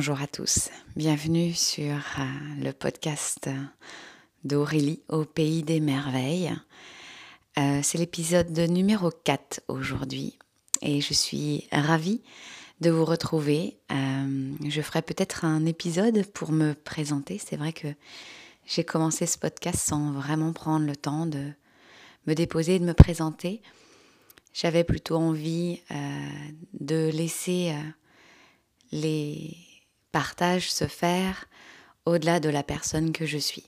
Bonjour à tous, bienvenue sur euh, le podcast d'Aurélie au pays des merveilles. Euh, c'est l'épisode numéro 4 aujourd'hui et je suis ravie de vous retrouver. Euh, je ferai peut-être un épisode pour me présenter. C'est vrai que j'ai commencé ce podcast sans vraiment prendre le temps de me déposer et de me présenter. J'avais plutôt envie de laisser les partages se faire au-delà de la personne que je suis.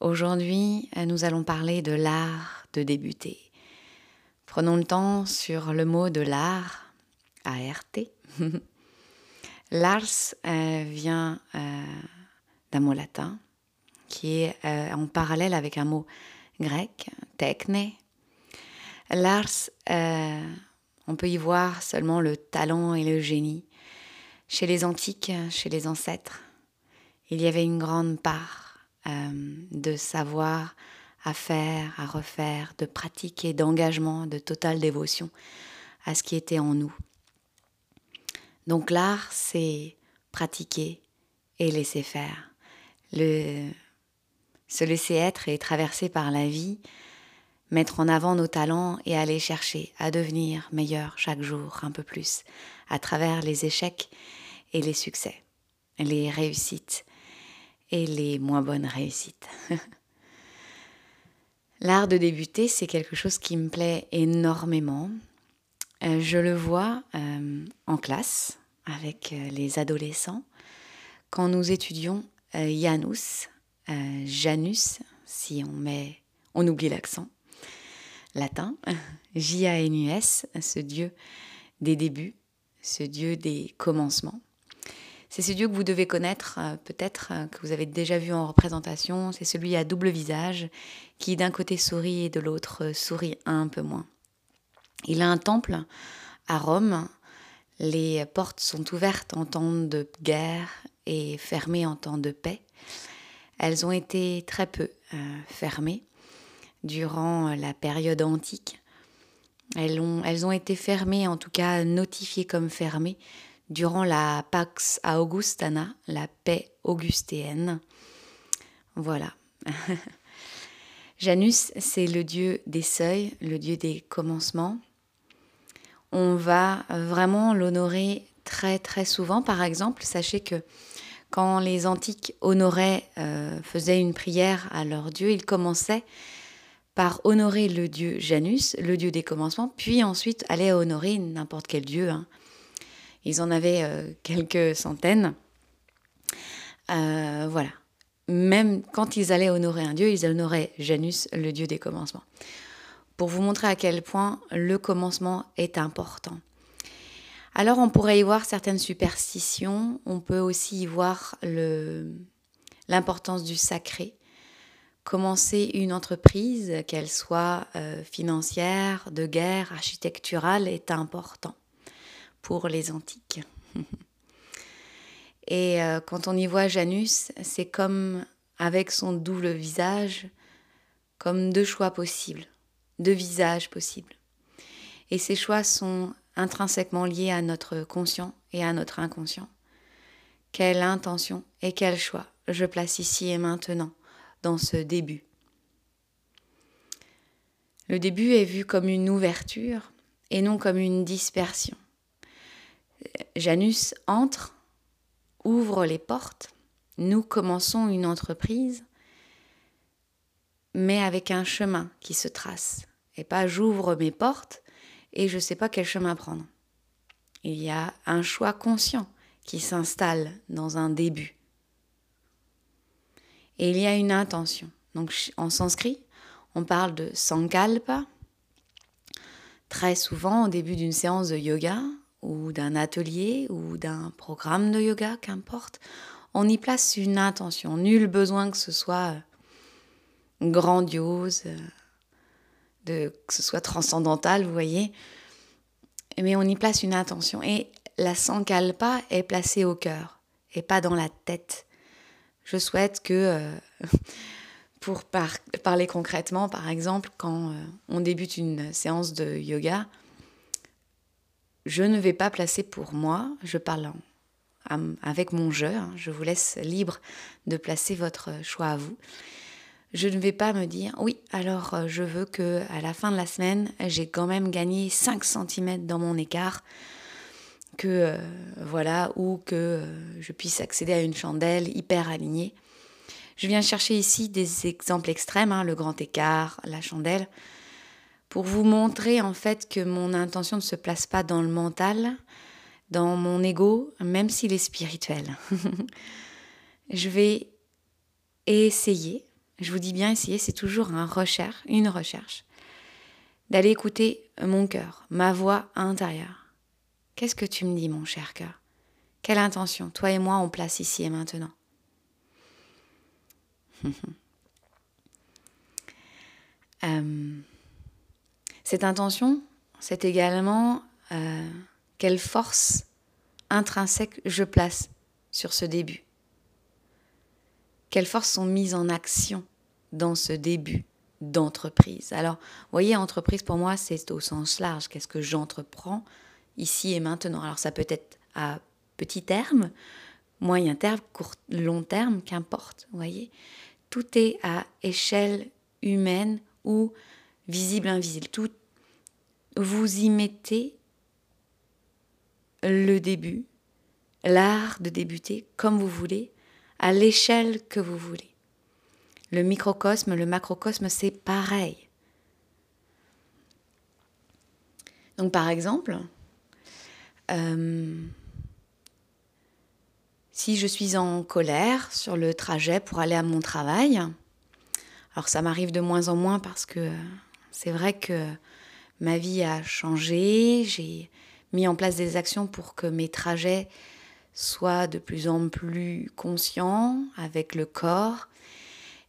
Aujourd'hui, nous allons parler de l'art de débuter. Prenons le temps sur le mot de l'art, A-R-T. L'ars euh, vient euh, d'un mot latin qui est euh, en parallèle avec un mot grec, techne. L'ars, on peut y voir seulement le talent et le génie. Chez les antiques, chez les ancêtres, il y avait une grande part euh, de savoir à faire, à refaire, de pratique et d'engagement, de totale dévotion à ce qui était en nous. Donc l'art, c'est pratiquer et laisser faire. Le, se laisser être et traverser par la vie, mettre en avant nos talents et aller chercher à devenir meilleur chaque jour un peu plus à travers les échecs et les succès, les réussites et les moins bonnes réussites. L'art de débuter, c'est quelque chose qui me plaît énormément. Euh, je le vois euh, en classe avec euh, les adolescents quand nous étudions Janus, Janus, si on met, on oublie l'accent, latin, J-A-N-U-S, ce dieu des débuts, ce dieu des commencements. C'est ce dieu que vous devez connaître, euh, peut-être euh, que vous avez déjà vu en représentation. C'est celui à double visage, qui d'un côté sourit et de l'autre euh, sourit un peu moins. Il a un temple à Rome. Les portes sont ouvertes en temps de guerre et fermées en temps de paix. Elles ont été très peu fermées durant la période antique. Elles ont, elles ont été fermées, en tout cas notifiées comme fermées, durant la Pax Augustana, la paix augustéenne. Voilà. Janus, c'est le dieu des seuils, le dieu des commencements. On va vraiment l'honorer très très souvent. Par exemple, sachez que quand les antiques honoraient, euh, faisaient une prière à leur dieu, ils commençaient par honorer le dieu Janus, le dieu des commencements, puis ensuite allaient honorer n'importe quel dieu. Hein. Ils en avaient euh, quelques centaines. Euh, voilà. Même quand ils allaient honorer un dieu, ils honoraient Janus, le dieu des commencements. Pour vous montrer à quel point le commencement est important. Alors on pourrait y voir certaines superstitions, on peut aussi y voir l'importance du sacré, Commencer une entreprise, qu'elle soit euh, financière, de guerre, architecturale, est important pour les antiques. Et euh, quand on y voit Janus, c'est comme avec son double visage, comme deux choix possibles, deux visages possibles. Et ces choix sont intrinsèquement liés à notre conscient et à notre inconscient. Quelle intention et quel choix je place ici et maintenant dans ce début. Le début est vu comme une ouverture et non comme une dispersion. Janus entre, ouvre les portes, nous commençons une entreprise, mais avec un chemin qui se trace, et pas j'ouvre mes portes et je ne sais pas quel chemin prendre. Il y a un choix conscient qui s'installe dans un début et il y a une intention. Donc en sanskrit, on parle de sankalpa. Très souvent, au début d'une séance de yoga ou d'un atelier ou d'un programme de yoga, qu'importe, on y place une intention. Nul besoin que ce soit euh, grandiose, euh, de, que ce soit transcendantal, vous voyez. Mais on y place une intention. Et la sankalpa est placée au cœur et pas dans la tête je souhaite que, euh, pour parler concrètement, par exemple, quand on débute une séance de yoga, je ne vais pas placer pour moi, je parle avec mon jeu. Hein. Je vous laisse libre de placer votre choix à vous. Je ne vais pas me dire oui, alors euh, je veux que à la fin de la semaine, j'ai quand même gagné 5 cm dans mon écart que euh, voilà ou que euh, je puisse accéder à une chandelle hyper alignée. Je viens chercher ici des exemples extrêmes, hein, le grand écart, la chandelle, pour vous montrer en fait que mon intention ne se place pas dans le mental, dans mon ego, même s'il est spirituel. je vais essayer, je vous dis bien essayer, c'est toujours un recherche, une recherche, d'aller écouter mon cœur, ma voix intérieure. Qu'est-ce que tu me dis, mon cher cœur? Quelle intention, toi et moi, on place ici et maintenant? Euh, Cette intention, c'est également euh, quelle force intrinsèque je place sur ce début. Quelles forces sont mises en action dans ce début d'entreprise? Alors, voyez, entreprise pour moi, c'est au sens large. Qu'est-ce que j'entreprends ici et maintenant? Alors, ça peut être à petit terme, moyen terme, court, long terme, qu'importe. Voyez, tout est à échelle humaine ou visible, invisible. Tout, vous y mettez le début, l'art de débuter comme vous voulez, à l'échelle que vous voulez. Le microcosme, le macrocosme, c'est pareil. Donc par exemple, euh, si je suis en colère sur le trajet pour aller à mon travail, alors ça m'arrive de moins en moins parce que c'est vrai que ma vie a changé, j'ai mis en place des actions pour que mes trajets soient de plus en plus conscients avec le corps.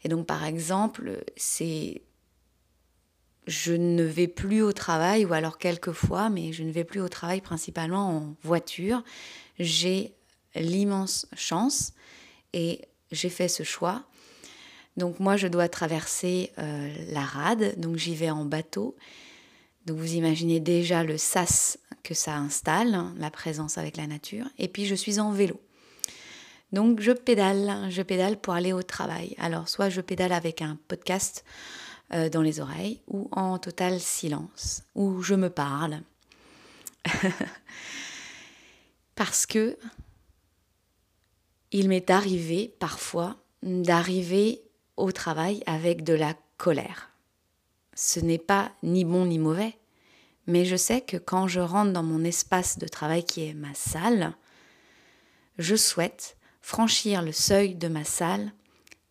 Et donc, par exemple, c'est je ne vais plus au travail, ou alors quelquefois, mais je ne vais plus au travail principalement en voiture. J'ai l'immense chance et j'ai fait ce choix. Donc moi, je dois traverser euh, la rade, donc j'y vais en bateau. Donc vous imaginez déjà le sas que ça installe, hein, la présence avec la nature. Et puis je suis en vélo. Donc je pédale, je pédale pour aller au travail. Alors soit je pédale avec un podcast euh, dans les oreilles ou en total silence, ou je me parle. Parce que il m'est arrivé parfois d'arriver au travail avec de la colère ce n'est pas ni bon ni mauvais, mais je sais que quand je rentre dans mon espace de travail qui est ma salle, je souhaite franchir le seuil de ma salle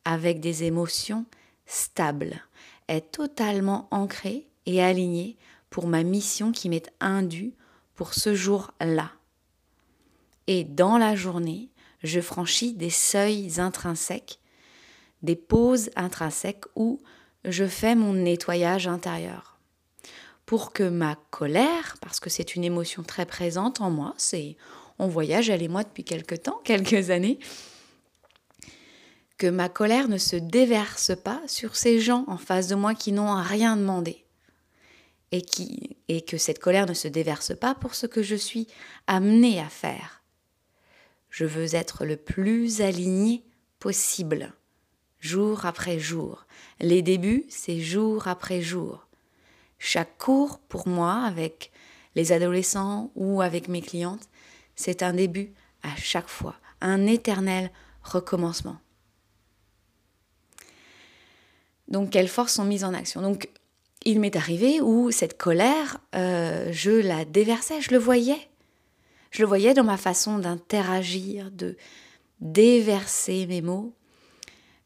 avec des émotions stables, être totalement ancrée et alignée pour ma mission qui m'est indue pour ce jour-là. Et dans la journée, je franchis des seuils intrinsèques, des pauses intrinsèques où je fais mon nettoyage intérieur pour que ma colère, parce que c'est une émotion très présente en moi, c'est on voyage elle et moi depuis quelques temps, quelques années, que ma colère ne se déverse pas sur ces gens en face de moi qui n'ont rien demandé. Et, qui, et que cette colère ne se déverse pas pour ce que je suis amenée à faire. Je veux être le plus aligné possible jour après jour. Les débuts, c'est jour après jour. Chaque cours, pour moi, avec les adolescents ou avec mes clientes, c'est un début à chaque fois, un éternel recommencement. Donc, quelles forces sont mises en action? Donc, il m'est arrivé où cette colère, euh, je la déversais, je le voyais. Je le voyais dans ma façon d'interagir, de déverser mes mots,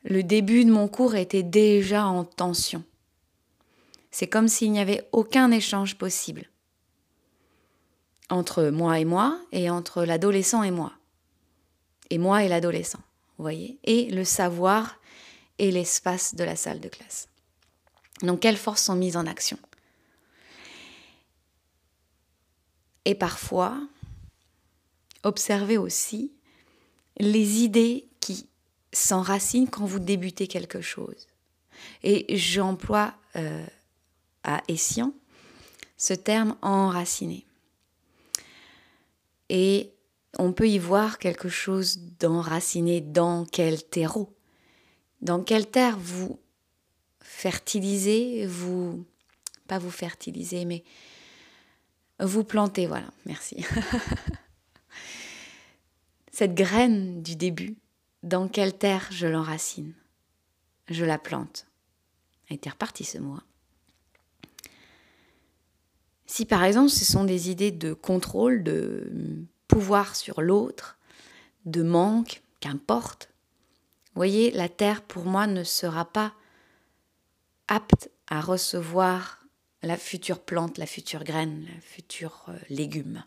le début de mon cours était déjà en tension. C'est comme s'il n'y avait aucun échange possible entre moi et moi et entre l'adolescent et moi. Et moi et l'adolescent, vous voyez Et le savoir et l'espace de la salle de classe. Donc quelles forces sont mises en action? Et parfois, observez aussi les idées qui s'enracine quand vous débutez quelque chose. Et j'emploie euh, à Essian ce terme enraciné. Et on peut y voir quelque chose d'enraciné dans quel terreau, dans quelle terre vous fertilisez, vous, pas vous fertilisez, mais vous plantez, voilà, merci. Cette graine du début, dans quelle terre je l'enracine? Je la plante. A été reparti ce mot. Si par exemple ce sont des idées de contrôle, de pouvoir sur l'autre, de manque, qu'importe, voyez, la terre pour moi ne sera pas apte à recevoir la future plante, la future graine, le futur euh, légume.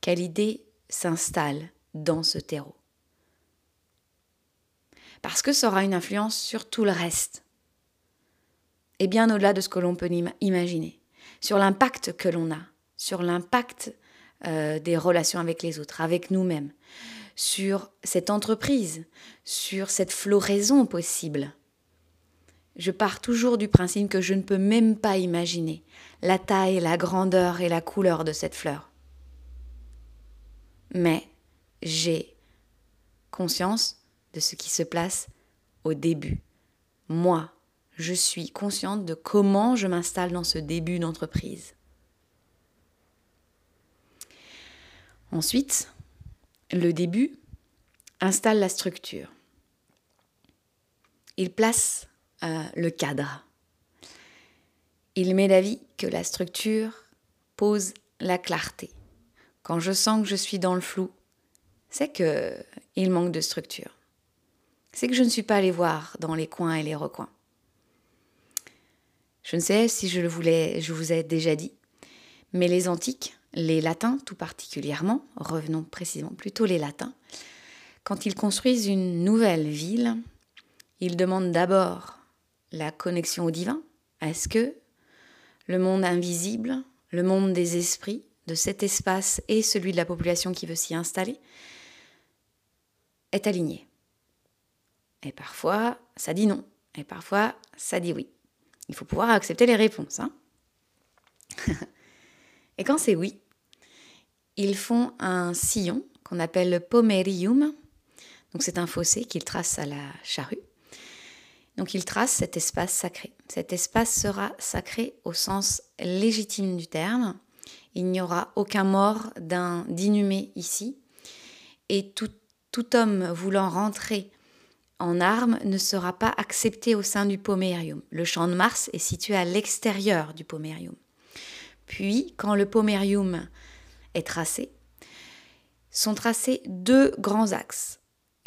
Quelle idée s'installe dans ce terreau? Parce que ça aura une influence sur tout le reste, et bien au-delà de ce que l'on peut imaginer. Sur l'impact que l'on a, sur l'impact euh, des relations avec les autres, avec nous-mêmes, sur cette entreprise, sur cette floraison possible. Je pars toujours du principe que je ne peux même pas imaginer la taille, la grandeur et la couleur de cette fleur. Mais j'ai conscience de ce qui se place au début. Moi, je suis consciente de comment je m'installe dans ce début d'entreprise. Ensuite, le début installe la structure. Il place euh, le cadre. Il met l'avis que la structure pose la clarté. Quand je sens que je suis dans le flou, c'est que il manque de structure. C'est que je ne suis pas allé voir dans les coins et les recoins. Je ne sais si je le voulais, je vous ai déjà dit, mais les antiques, les latins tout particulièrement, revenons précisément plutôt les latins, quand ils construisent une nouvelle ville, ils demandent d'abord la connexion au divin. Est-ce que le monde invisible, le monde des esprits, de cet espace et celui de la population qui veut s'y installer, est aligné? Et parfois, ça dit non. Et parfois, ça dit oui. Il faut pouvoir accepter les réponses. Hein. et quand c'est oui, ils font un sillon qu'on appelle le pomerium. Donc c'est un fossé qu'ils tracent à la charrue. Donc ils tracent cet espace sacré. Cet espace sera sacré au sens légitime du terme. Il n'y aura aucun mort d'inhumé ici. Et tout, tout homme voulant rentrer en armes ne sera pas accepté au sein du pomerium. Le champ de Mars est situé à l'extérieur du pomerium. Puis, quand le pomerium est tracé, sont tracés deux grands axes.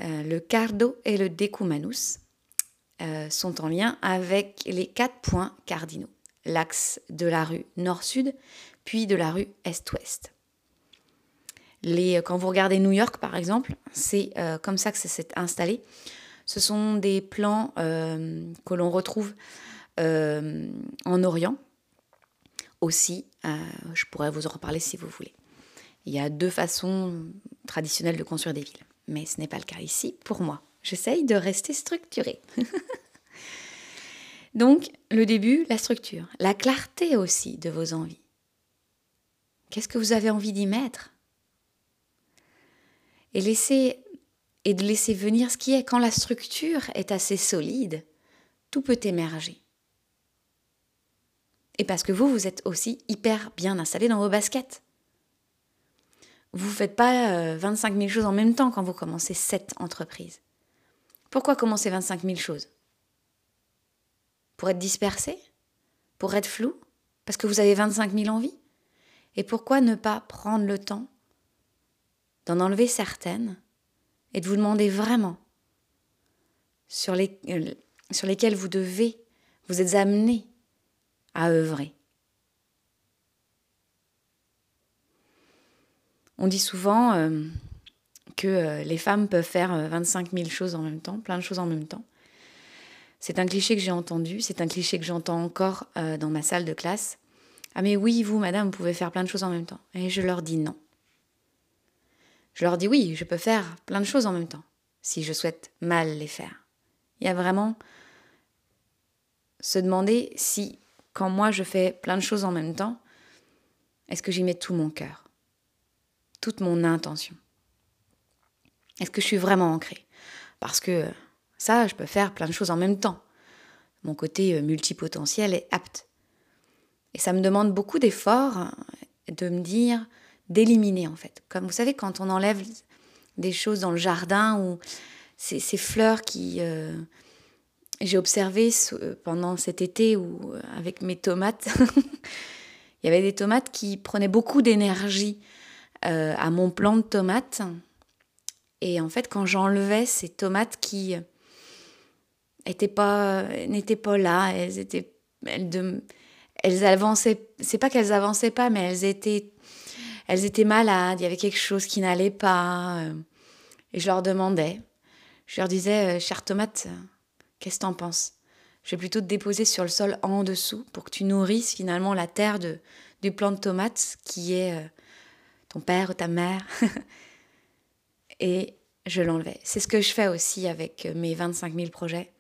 Euh, le cardo et le decumanus euh, sont en lien avec les quatre points cardinaux. L'axe de la rue nord-sud, puis de la rue est-ouest. quand vous regardez New York, par exemple, c'est euh, comme ça que ça s'est installé. Ce sont des plans euh, que l'on retrouve euh, en Orient aussi. Euh, je pourrais vous en reparler si vous voulez. Il y a deux façons traditionnelles de construire des villes, mais ce n'est pas le cas ici pour moi. J'essaye de rester structurée. Donc, le début, la structure, la clarté aussi de vos envies. Qu'est-ce que vous avez envie d'y mettre? Et laissez et de laisser venir ce qui est. Quand la structure est assez solide, tout peut émerger. Et parce que vous, vous êtes aussi hyper bien installé dans vos baskets. Vous ne faites pas 25 euh, 000 choses en même temps quand vous commencez cette entreprise. Pourquoi commencer 25 000 choses? Pour être dispersé? Pour être flou? Parce que vous avez 25 000 envies? Et pourquoi ne pas prendre le temps d'en enlever certaines et de vous demander vraiment sur, les, euh, lesquels vous devez, vous êtes amené à œuvrer. On dit souvent euh, que euh, les femmes peuvent faire 25 000 choses en même temps, plein de choses en même temps. C'est un cliché que j'ai entendu, c'est un cliché que j'entends encore dans ma salle de classe. Ah mais oui, vous, madame, pouvez faire plein de choses en même temps. Et je leur dis non. Je leur dis oui, je peux faire plein de choses en même temps, si je souhaite mal les faire. Il y a vraiment se demander si, quand moi je fais plein de choses en même temps, est-ce que j'y mets tout mon cœur toute mon intention? Est-ce que je suis vraiment ancrée? Parce que ça, je peux faire plein de choses en même temps. Mon côté euh, multipotentiel est apte. Et ça me demande beaucoup d'efforts hein, de me dire, d'éliminer en fait. Comme vous savez, quand on enlève des choses dans le jardin ou ces, fleurs qui... Euh, j'ai observé euh, pendant cet été où, avec mes tomates, il y avait des tomates qui prenaient beaucoup d'énergie à mon plant de tomates. Et en fait, quand j'enlevais ces tomates qui n'étaient pas, là, elles étaient, elles avançaient, c'est pas qu'elles avançaient pas, mais elles étaient, elles étaient malades, il y avait quelque chose qui n'allait pas. Euh, et je leur demandais, je leur disais, euh, chère tomate, qu'est-ce que t'en penses? Je vais plutôt te déposer sur le sol en dessous pour que tu nourrisses finalement la terre de, du plant de tomate qui est euh, ton père ou ta mère. et je l'enlevais. C'est ce que je fais aussi avec mes 25 000 projets.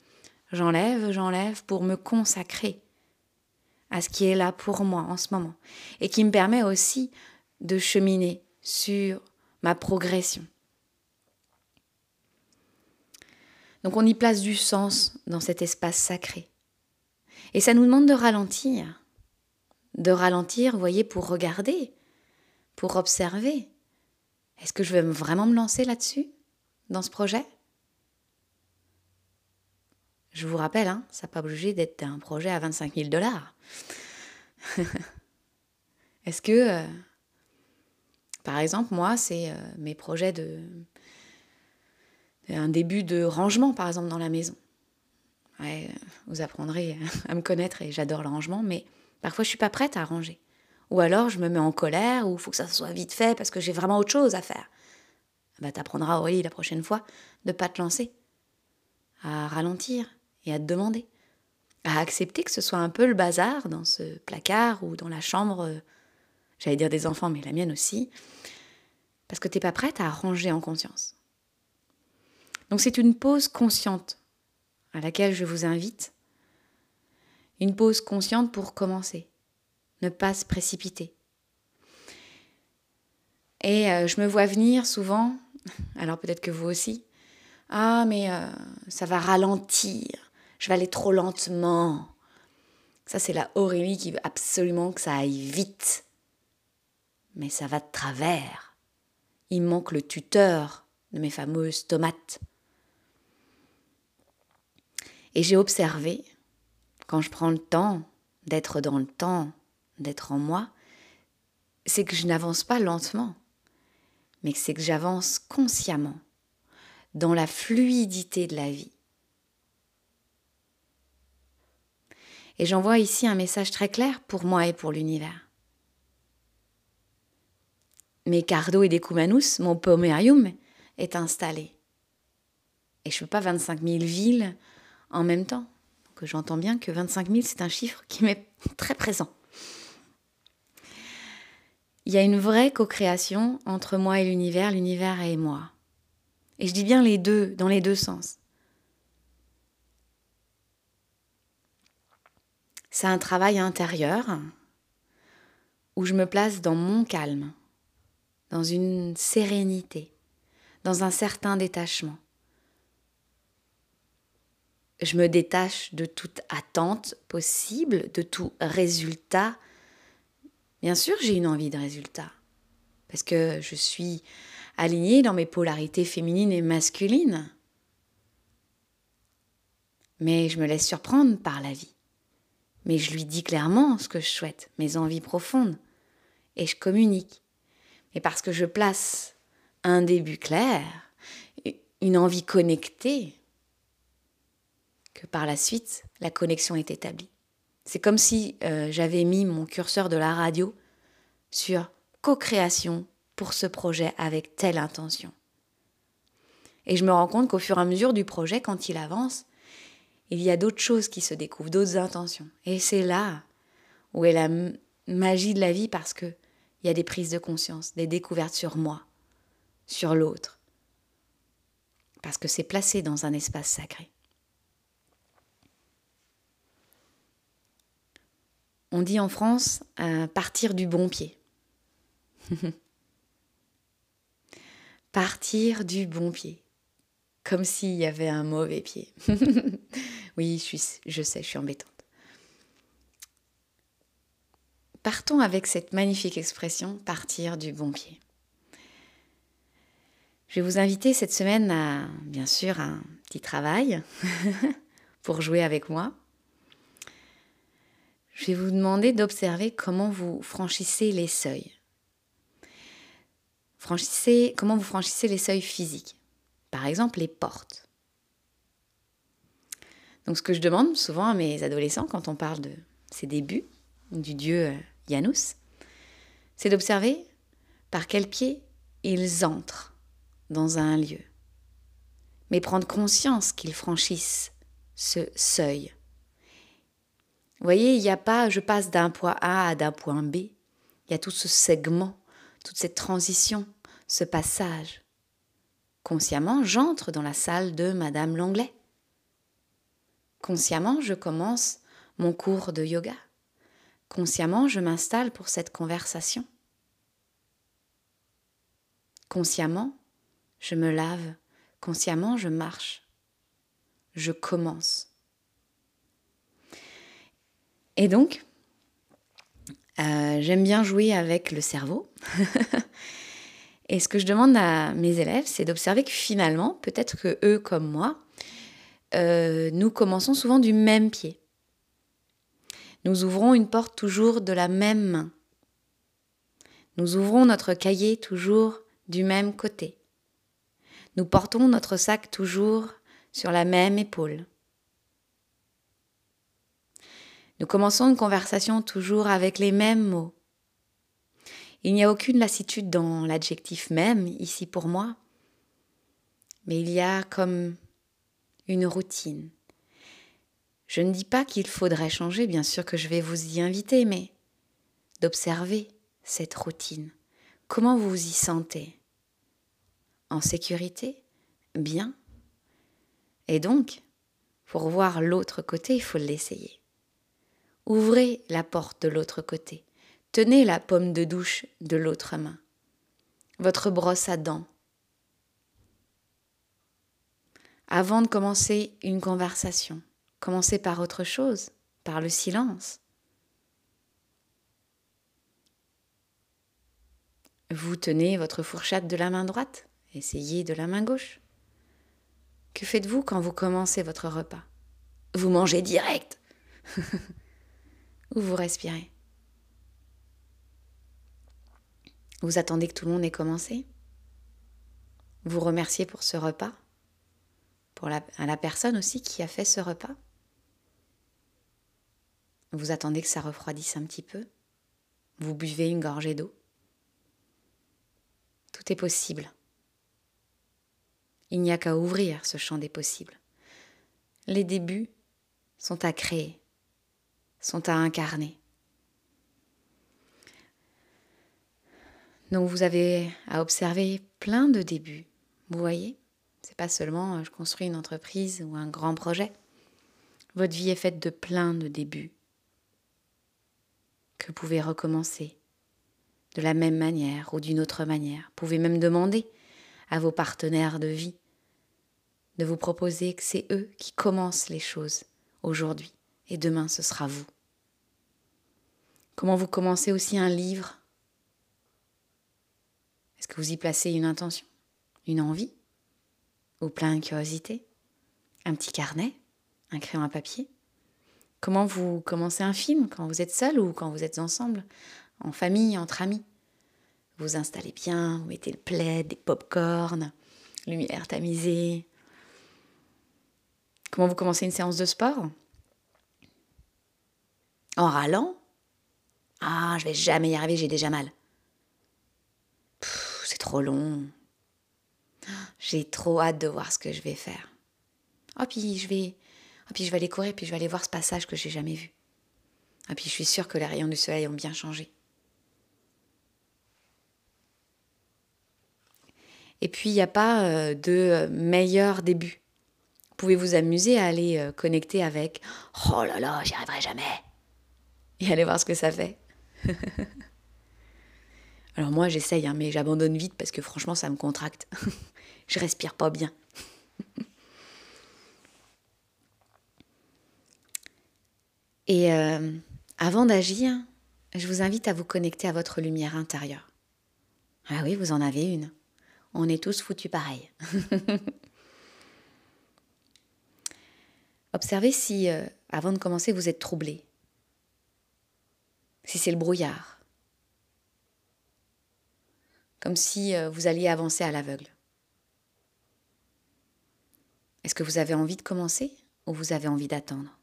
J'enlève, j'enlève pour me consacrer à ce qui est là pour moi en ce moment et qui me permet aussi de cheminer sur ma progression. Donc on y place du sens dans cet espace sacré. Et ça nous demande de ralentir. De ralentir, vous voyez, pour regarder, pour observer. Est-ce que je vais vraiment me lancer là-dessus, dans ce projet? Je vous rappelle, hein, ça n'a pas obligé d'être un projet à 25 000 dollars. Est-ce que, euh, par exemple, moi, c'est euh, mes projets de. un début de rangement, par exemple, dans la maison. vous apprendrez à me connaître et j'adore le rangement, mais parfois je suis pas prête à ranger. Ou alors je me mets en colère, ou il faut que ça soit vite fait parce que j'ai vraiment autre chose à faire. Bah, tu apprendras, Aurélie, la prochaine fois, de pas te lancer, à ralentir, et à te demander, à accepter que ce soit un peu le bazar dans ce placard ou dans la chambre, euh, j'allais dire des enfants, mais la mienne aussi, parce que tu n'es pas prête à ranger en conscience. Donc c'est une pause consciente à laquelle je vous invite, une pause consciente pour commencer, ne pas se précipiter. Et euh, je me vois venir souvent, alors peut-être que vous aussi, ah mais euh, ça va ralentir, je vais aller trop lentement. Ça, c'est la Aurélie qui veut absolument que ça aille vite. Mais ça va de travers. Il manque le tuteur de mes fameuses tomates. Et j'ai observé, quand je prends le temps d'être dans le temps, d'être en moi, c'est que je n'avance pas lentement, mais c'est que j'avance consciemment, dans la fluidité de la vie. Et j'envoie ici un message très clair pour moi et pour l'univers. Mes cardo et decumanus, mon pomerium, est installé. Et je ne fais pas 25 000 villes en même temps. Donc j'entends bien que 25 000, c'est un chiffre qui m'est très présent. Il y a une vraie co-création entre moi et l'univers, l'univers et moi. Et je dis bien les deux, dans les deux sens. C'est un travail intérieur où je me place dans mon calme, dans une sérénité, dans un certain détachement. Je me détache de toute attente possible, de tout résultat. Bien sûr, j'ai une envie de résultat, parce que je suis alignée dans mes polarités féminines et masculines. Mais je me laisse surprendre par la vie mais je lui dis clairement ce que je souhaite, mes envies profondes, et je communique. Mais parce que je place un début clair, une envie connectée, que par la suite, la connexion est établie. C'est comme si euh, j'avais mis mon curseur de la radio sur co-création pour ce projet avec telle intention. Et je me rends compte qu'au fur et à mesure du projet, quand il avance, il y a d'autres choses qui se découvrent, d'autres intentions. Et c'est là où est la magie de la vie parce que il y a des prises de conscience, des découvertes sur moi, sur l'autre. Parce que c'est placé dans un espace sacré. On dit en France euh, partir du bon pied. partir du bon pied, comme s'il y avait un mauvais pied. oui, je, je sais, je suis embêtante. Partons avec cette magnifique expression partir du bon pied. Je vais vous inviter cette semaine à, bien sûr, un petit travail pour jouer avec moi. Je vais vous demander d'observer comment vous franchissez les seuils. Franchissez, comment vous franchissez les seuils physiques. Par exemple, les portes. Donc, ce que je demande souvent à mes adolescents quand on parle de ses débuts, du dieu Janus, c'est d'observer par quel pied ils entrent dans un lieu, mais prendre conscience qu'ils franchissent ce seuil. Vous voyez, il n'y a pas je passe d'un point A à d'un point B. Il y a tout ce segment, toute cette transition, ce passage. Consciemment, j'entre dans la salle de Madame Langlais. Consciemment, je commence mon cours de yoga. Consciemment, je m'installe pour cette conversation. Consciemment, je me lave, consciemment je marche, je commence. Et donc, euh, j'aime bien jouer avec le cerveau. Et ce que je demande à mes élèves, c'est d'observer que finalement, peut-être que eux comme moi, euh, nous commençons souvent du même pied. Nous ouvrons une porte toujours de la même main. Nous ouvrons notre cahier toujours du même côté. Nous portons notre sac toujours sur la même épaule. Nous commençons une conversation toujours avec les mêmes mots. Il n'y a aucune lassitude dans l'adjectif même ici pour moi, mais il y a comme une routine. Je ne dis pas qu'il faudrait changer, bien sûr que je vais vous y inviter, mais d'observer cette routine. Comment vous vous y sentez? En sécurité, bien. Et donc, pour voir l'autre côté, il faut l'essayer. Ouvrez la porte de l'autre côté. Tenez la pomme de douche de l'autre main. Votre brosse à dents. Avant de commencer une conversation, commencez par autre chose, par le silence. Vous tenez votre fourchette de la main droite Essayez de la main gauche. Que faites-vous quand vous commencez votre repas? Vous mangez direct Ou vous respirez? Vous attendez que tout le monde ait commencé? Vous remerciez pour ce repas? Pour la, personne aussi qui a fait ce repas? Vous attendez que ça refroidisse un petit peu? Vous buvez une gorgée d'eau? Tout est possible. Il n'y a qu'à ouvrir ce champ des possibles. Les débuts sont à créer, sont à incarner. Donc vous avez à observer plein de débuts. Vous voyez? C'est pas seulement euh, je construis une entreprise ou un grand projet. Votre vie est faite de plein de débuts que pouvez recommencer. De la même manière ou d'une autre manière. Vous pouvez même demander à vos partenaires de vie, de vous proposer que c'est eux qui commencent les choses aujourd'hui. Et demain ce sera vous. Comment vous commencez aussi un livre? Est-ce que vous y placez une intention, une envie? Ou plein de curiosité? Un petit carnet? Un crayon à papier? Comment vous commencez un film quand vous êtes seul ou quand vous êtes ensemble, en famille, entre amis? Vous installez bien, vous mettez le plaid, des pop-corn, lumière tamisée. Comment vous commencez une séance de sport? En râlant? Ah, je vais jamais y arriver, j'ai déjà mal. C'est trop long. J'ai trop hâte de voir ce que je vais faire. Oh, puis je vais, oh, puis je vais aller courir, puis je vais aller voir ce passage que j'ai jamais vu. Ah, puis je suis sûre que les rayons du soleil ont bien changé. Et puis, il n'y a pas euh, de euh, meilleur début. Vous pouvez vous amuser à aller euh, connecter avec Oh là là, j'y arriverai jamais. Et aller voir ce que ça fait. Alors moi j'essaye, hein, mais j'abandonne vite parce que franchement ça me contracte. je respire pas bien. Et euh, avant d'agir, je vous invite à vous connecter à votre lumière intérieure. Ah oui, vous en avez une. On est tous foutus pareil. Observez si, euh, avant de commencer, vous êtes troublé. Si c'est le brouillard. Comme si euh, vous alliez avancer à l'aveugle. Est-ce que vous avez envie de commencer ou vous avez envie d'attendre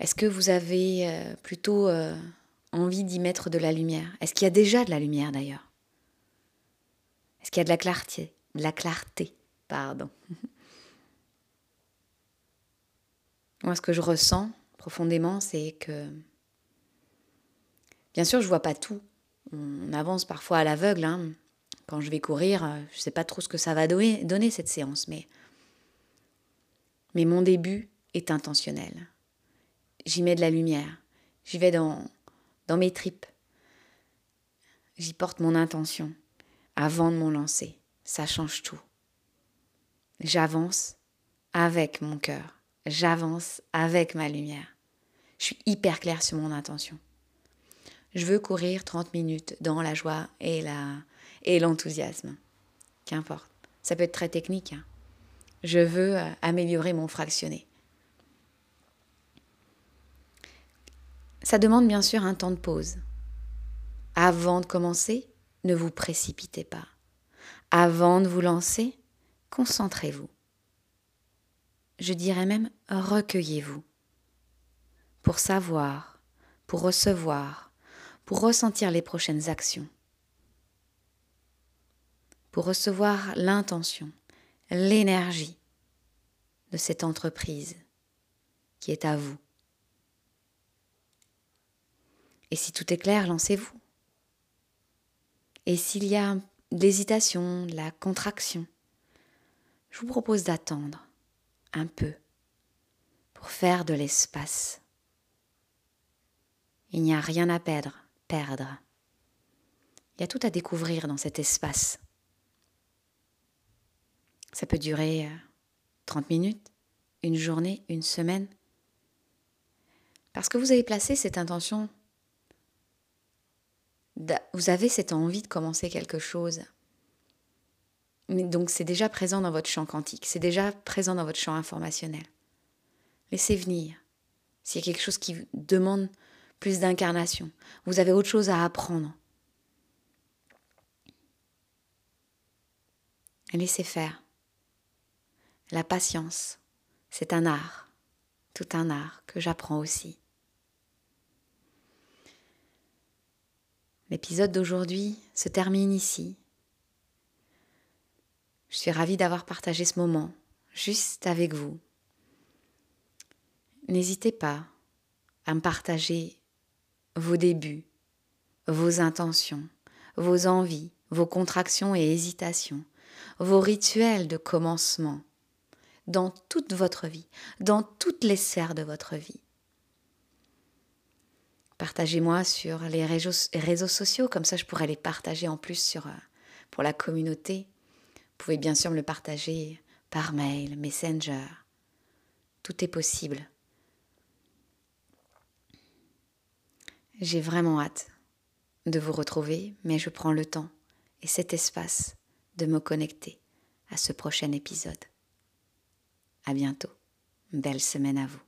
Est-ce que vous avez euh, plutôt euh, envie d'y mettre de la lumière? Est-ce qu'il y a déjà de la lumière d'ailleurs? Est-ce qu'il y a de la clarté? De la clarté, pardon. Moi, ce que je ressens profondément, c'est que, bien sûr, je vois pas tout. On avance parfois à l'aveugle. Hein. Quand je vais courir, euh, je ne sais pas trop ce que ça va donner, donner cette séance, mais, mais mon début est intentionnel j'y mets de la lumière. J'y vais dans, dans mes tripes. J'y porte mon intention avant de m'en lancer. Ça change tout. J'avance avec mon cœur. J'avance avec ma lumière. Je suis hyper claire sur mon intention. Je veux courir 30 minutes dans la joie et la et l'enthousiasme. Qu'importe. Ça peut être très technique. Hein. Je veux euh, améliorer mon fractionné. Ça demande bien sûr un temps de pause. Avant de commencer, ne vous précipitez pas. Avant de vous lancer, concentrez-vous. Je dirais même recueillez-vous. Pour savoir, pour recevoir, pour ressentir les prochaines actions. Pour recevoir l'intention, l'énergie de cette entreprise qui est à vous. Et si tout est clair, lancez-vous. Et s'il y a l'hésitation, de la contraction, je vous propose d'attendre un peu pour faire de l'espace. Il n'y a rien à perdre, perdre. Il y a tout à découvrir dans cet espace. Ça peut durer 30 euh, minutes, une journée, une semaine. Parce que vous avez placé cette intention vous avez cette envie de commencer quelque chose. Donc c'est déjà présent dans votre champ quantique, c'est déjà présent dans votre champ informationnel. Laissez venir. S'il y a quelque chose qui demande plus d'incarnation, vous avez autre chose à apprendre. Laissez faire. La patience, c'est un art, tout un art que j'apprends aussi. L'épisode d'aujourd'hui se termine ici. Je suis ravie d'avoir partagé ce moment juste avec vous. N'hésitez pas à me partager vos débuts, vos intentions, vos envies, vos contractions et hésitations, vos rituels de commencement dans toute votre vie, dans toutes les sphères de votre vie. Partagez-moi sur les réseaux, sociaux, comme ça je pourrais les partager en plus sur, euh, pour la communauté. Vous pouvez bien sûr me le partager par mail, messenger. Tout est possible. J'ai vraiment hâte de vous retrouver, mais je prends le temps et cet espace de me connecter à ce prochain épisode. À bientôt. Belle semaine à vous.